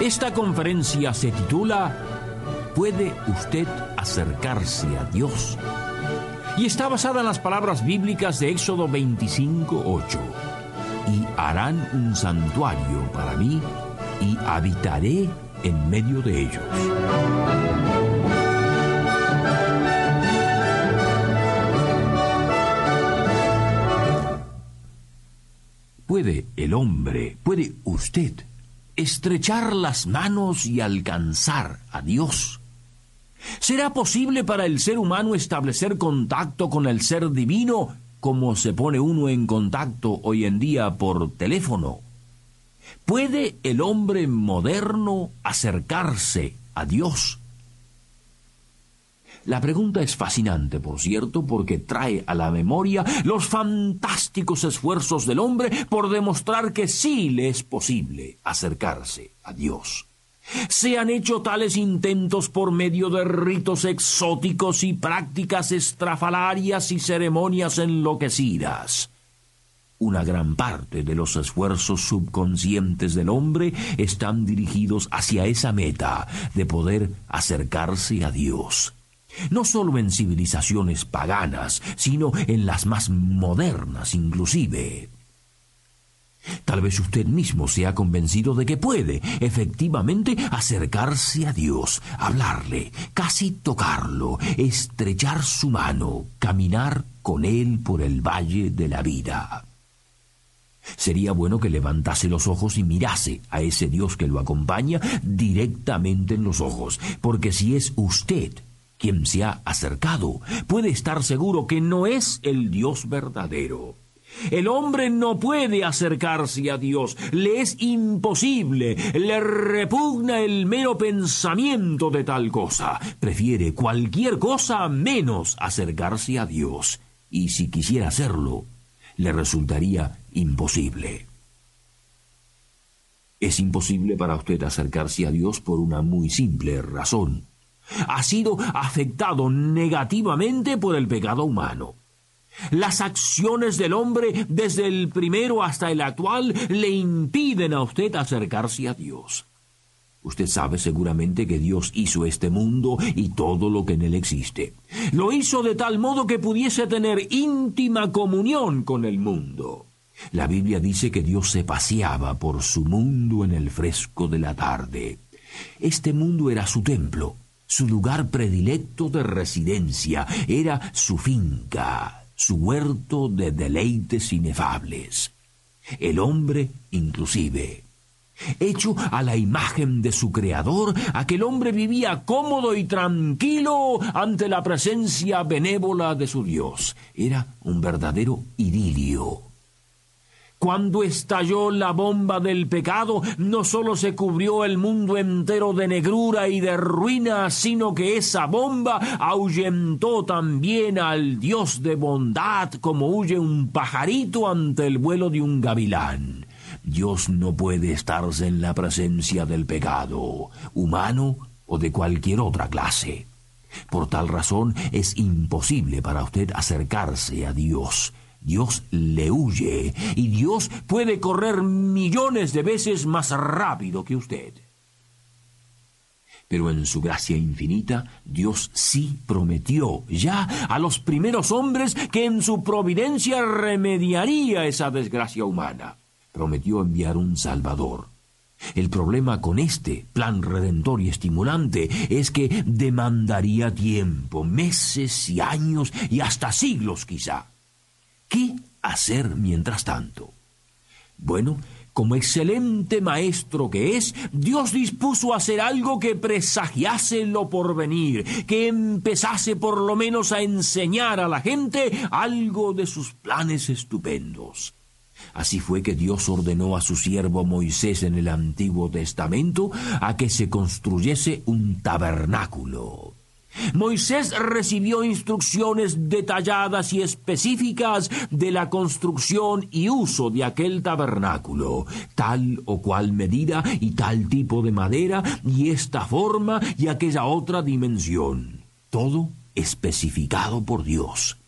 Esta conferencia se titula ¿Puede usted acercarse a Dios? Y está basada en las palabras bíblicas de Éxodo 25:8. Y harán un santuario para mí y habitaré en medio de ellos. ¿Puede el hombre, puede usted estrechar las manos y alcanzar a Dios. ¿Será posible para el ser humano establecer contacto con el ser divino como se pone uno en contacto hoy en día por teléfono? ¿Puede el hombre moderno acercarse a Dios? La pregunta es fascinante, por cierto, porque trae a la memoria los fantásticos esfuerzos del hombre por demostrar que sí le es posible acercarse a Dios. Se han hecho tales intentos por medio de ritos exóticos y prácticas estrafalarias y ceremonias enloquecidas. Una gran parte de los esfuerzos subconscientes del hombre están dirigidos hacia esa meta de poder acercarse a Dios no solo en civilizaciones paganas, sino en las más modernas inclusive. Tal vez usted mismo se ha convencido de que puede, efectivamente, acercarse a Dios, hablarle, casi tocarlo, estrechar su mano, caminar con Él por el valle de la vida. Sería bueno que levantase los ojos y mirase a ese Dios que lo acompaña directamente en los ojos, porque si es usted quien se ha acercado puede estar seguro que no es el Dios verdadero. El hombre no puede acercarse a Dios, le es imposible, le repugna el mero pensamiento de tal cosa, prefiere cualquier cosa menos acercarse a Dios, y si quisiera hacerlo, le resultaría imposible. Es imposible para usted acercarse a Dios por una muy simple razón ha sido afectado negativamente por el pecado humano. Las acciones del hombre, desde el primero hasta el actual, le impiden a usted acercarse a Dios. Usted sabe seguramente que Dios hizo este mundo y todo lo que en él existe. Lo hizo de tal modo que pudiese tener íntima comunión con el mundo. La Biblia dice que Dios se paseaba por su mundo en el fresco de la tarde. Este mundo era su templo, su lugar predilecto de residencia, era su finca, su huerto de deleites inefables. El hombre, inclusive. Hecho a la imagen de su creador, aquel hombre vivía cómodo y tranquilo ante la presencia benévola de su Dios. Era un verdadero idilio. Cuando estalló la bomba del pecado, no solo se cubrió el mundo entero de negrura y de ruina, sino que esa bomba ahuyentó también al Dios de bondad como huye un pajarito ante el vuelo de un gavilán. Dios no puede estarse en la presencia del pecado, humano o de cualquier otra clase. Por tal razón es imposible para usted acercarse a Dios Dios le huye y Dios puede correr millones de veces más rápido que usted. Pero en su gracia infinita, Dios sí prometió ya a los primeros hombres que en su providencia remediaría esa desgracia humana. Prometió enviar un Salvador. El problema con este plan redentor y estimulante es que demandaría tiempo, meses y años y hasta siglos quizá. ¿Qué hacer mientras tanto? Bueno, como excelente maestro que es, Dios dispuso hacer algo que presagiase lo porvenir, que empezase por lo menos a enseñar a la gente algo de sus planes estupendos. Así fue que Dios ordenó a su siervo Moisés en el Antiguo Testamento a que se construyese un tabernáculo. Moisés recibió instrucciones detalladas y específicas de la construcción y uso de aquel tabernáculo, tal o cual medida y tal tipo de madera y esta forma y aquella otra dimensión. Todo especificado por Dios.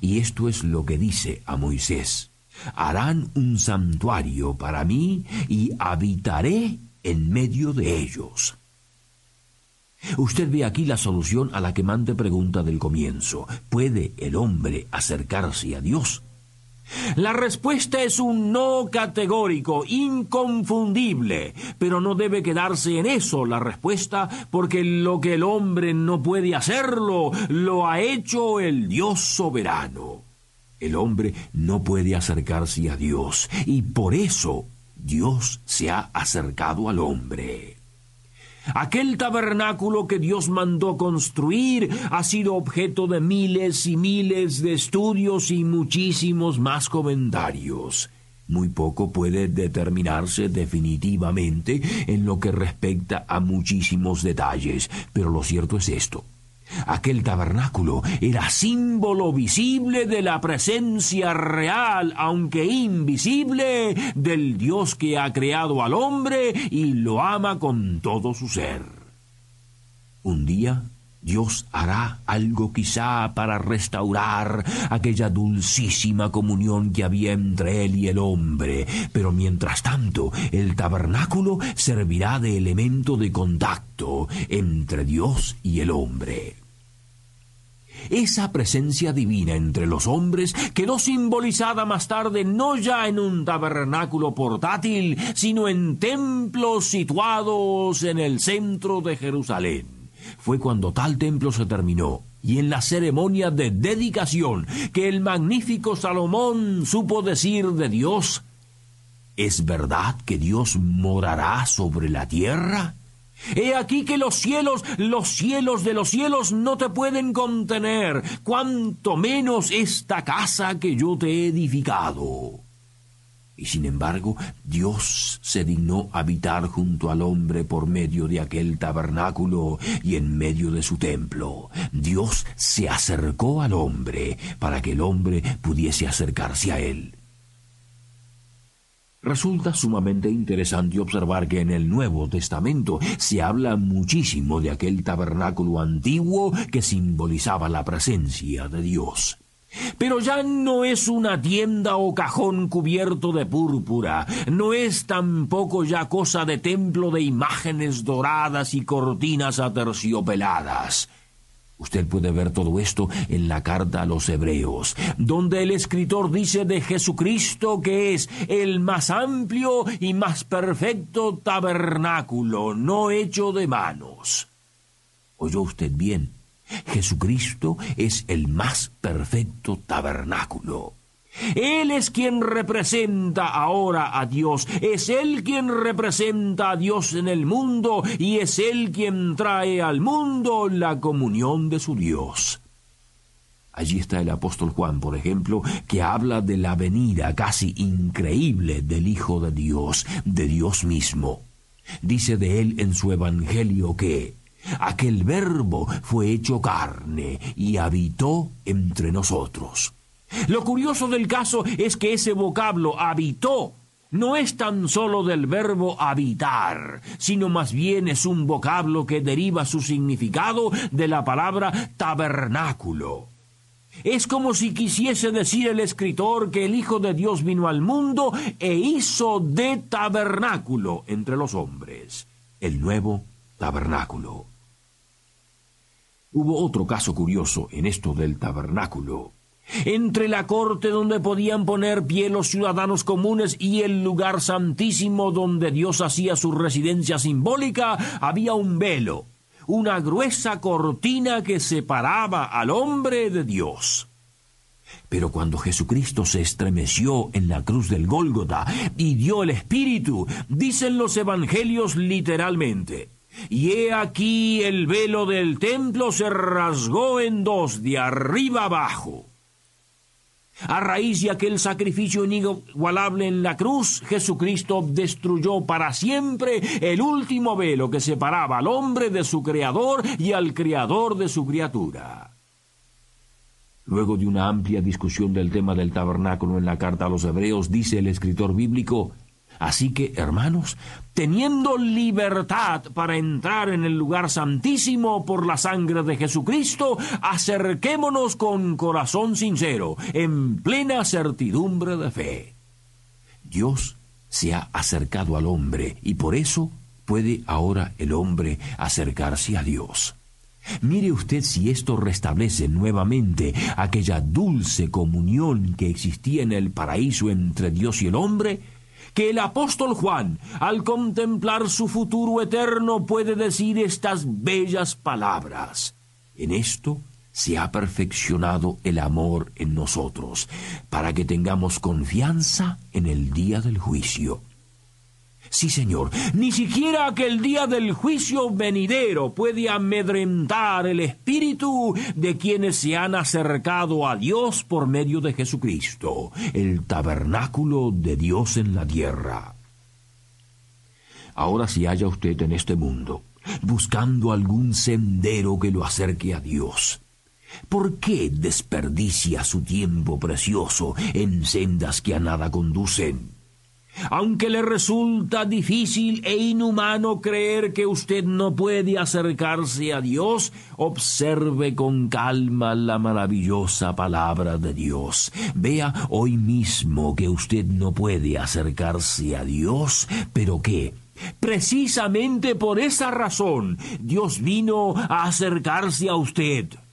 Y esto es lo que dice a Moisés. Harán un santuario para mí y habitaré en medio de ellos. Usted ve aquí la solución a la quemante pregunta del comienzo. ¿Puede el hombre acercarse a Dios? La respuesta es un no categórico, inconfundible, pero no debe quedarse en eso la respuesta, porque lo que el hombre no puede hacerlo, lo ha hecho el Dios soberano. El hombre no puede acercarse a Dios, y por eso Dios se ha acercado al hombre. Aquel tabernáculo que Dios mandó construir ha sido objeto de miles y miles de estudios y muchísimos más comentarios. Muy poco puede determinarse definitivamente en lo que respecta a muchísimos detalles, pero lo cierto es esto. Aquel tabernáculo era símbolo visible de la presencia real, aunque invisible, del Dios que ha creado al hombre y lo ama con todo su ser. Un día Dios hará algo quizá para restaurar aquella dulcísima comunión que había entre él y el hombre, pero mientras tanto el tabernáculo servirá de elemento de contacto entre Dios y el hombre. Esa presencia divina entre los hombres quedó simbolizada más tarde no ya en un tabernáculo portátil, sino en templos situados en el centro de Jerusalén. Fue cuando tal templo se terminó y en la ceremonia de dedicación que el magnífico Salomón supo decir de Dios, ¿es verdad que Dios morará sobre la tierra? He aquí que los cielos, los cielos de los cielos no te pueden contener, cuanto menos esta casa que yo te he edificado. Y sin embargo, Dios se dignó habitar junto al hombre por medio de aquel tabernáculo y en medio de su templo. Dios se acercó al hombre para que el hombre pudiese acercarse a él. Resulta sumamente interesante observar que en el Nuevo Testamento se habla muchísimo de aquel tabernáculo antiguo que simbolizaba la presencia de Dios. Pero ya no es una tienda o cajón cubierto de púrpura, no es tampoco ya cosa de templo de imágenes doradas y cortinas aterciopeladas. Usted puede ver todo esto en la carta a los hebreos, donde el escritor dice de Jesucristo que es el más amplio y más perfecto tabernáculo, no hecho de manos. ¿Oyó usted bien? Jesucristo es el más perfecto tabernáculo. Él es quien representa ahora a Dios, es Él quien representa a Dios en el mundo y es Él quien trae al mundo la comunión de su Dios. Allí está el apóstol Juan, por ejemplo, que habla de la venida casi increíble del Hijo de Dios, de Dios mismo. Dice de él en su Evangelio que aquel verbo fue hecho carne y habitó entre nosotros. Lo curioso del caso es que ese vocablo habitó no es tan solo del verbo habitar, sino más bien es un vocablo que deriva su significado de la palabra tabernáculo. Es como si quisiese decir el escritor que el Hijo de Dios vino al mundo e hizo de tabernáculo entre los hombres, el nuevo tabernáculo. Hubo otro caso curioso en esto del tabernáculo. Entre la corte donde podían poner pie los ciudadanos comunes y el lugar santísimo donde Dios hacía su residencia simbólica había un velo, una gruesa cortina que separaba al hombre de Dios. Pero cuando Jesucristo se estremeció en la cruz del Gólgota y dio el Espíritu, dicen los evangelios literalmente, y he aquí el velo del templo se rasgó en dos de arriba abajo. A raíz de aquel sacrificio inigualable en la cruz, Jesucristo destruyó para siempre el último velo que separaba al hombre de su creador y al creador de su criatura. Luego de una amplia discusión del tema del tabernáculo en la carta a los hebreos, dice el escritor bíblico, Así que, hermanos, teniendo libertad para entrar en el lugar santísimo por la sangre de Jesucristo, acerquémonos con corazón sincero, en plena certidumbre de fe. Dios se ha acercado al hombre y por eso puede ahora el hombre acercarse a Dios. Mire usted si esto restablece nuevamente aquella dulce comunión que existía en el paraíso entre Dios y el hombre, que el apóstol Juan, al contemplar su futuro eterno, puede decir estas bellas palabras. En esto se ha perfeccionado el amor en nosotros, para que tengamos confianza en el día del juicio. Sí, Señor, ni siquiera aquel día del juicio venidero puede amedrentar el espíritu de quienes se han acercado a Dios por medio de Jesucristo, el tabernáculo de Dios en la tierra. Ahora si haya usted en este mundo, buscando algún sendero que lo acerque a Dios, ¿Por qué desperdicia su tiempo precioso en sendas que a nada conducen? Aunque le resulta difícil e inhumano creer que usted no puede acercarse a Dios, observe con calma la maravillosa palabra de Dios. Vea hoy mismo que usted no puede acercarse a Dios, pero que precisamente por esa razón Dios vino a acercarse a usted.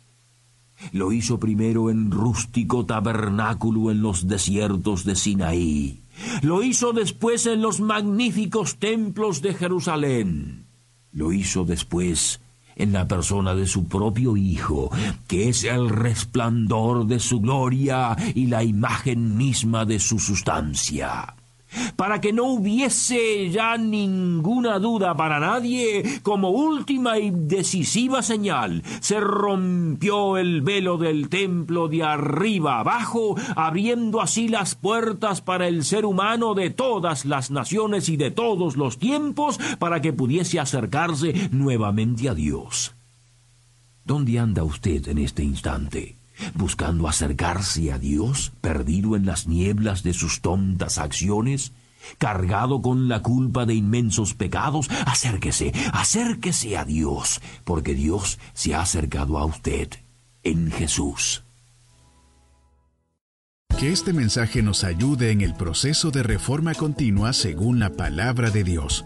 Lo hizo primero en rústico tabernáculo en los desiertos de Sinaí lo hizo después en los magníficos templos de Jerusalén. Lo hizo después en la persona de su propio Hijo, que es el resplandor de su gloria y la imagen misma de su sustancia para que no hubiese ya ninguna duda para nadie, como última y decisiva señal, se rompió el velo del templo de arriba abajo, abriendo así las puertas para el ser humano de todas las naciones y de todos los tiempos, para que pudiese acercarse nuevamente a Dios. ¿Dónde anda usted en este instante? buscando acercarse a Dios, perdido en las nieblas de sus tontas acciones, cargado con la culpa de inmensos pecados, acérquese, acérquese a Dios, porque Dios se ha acercado a usted en Jesús. Que este mensaje nos ayude en el proceso de reforma continua según la palabra de Dios.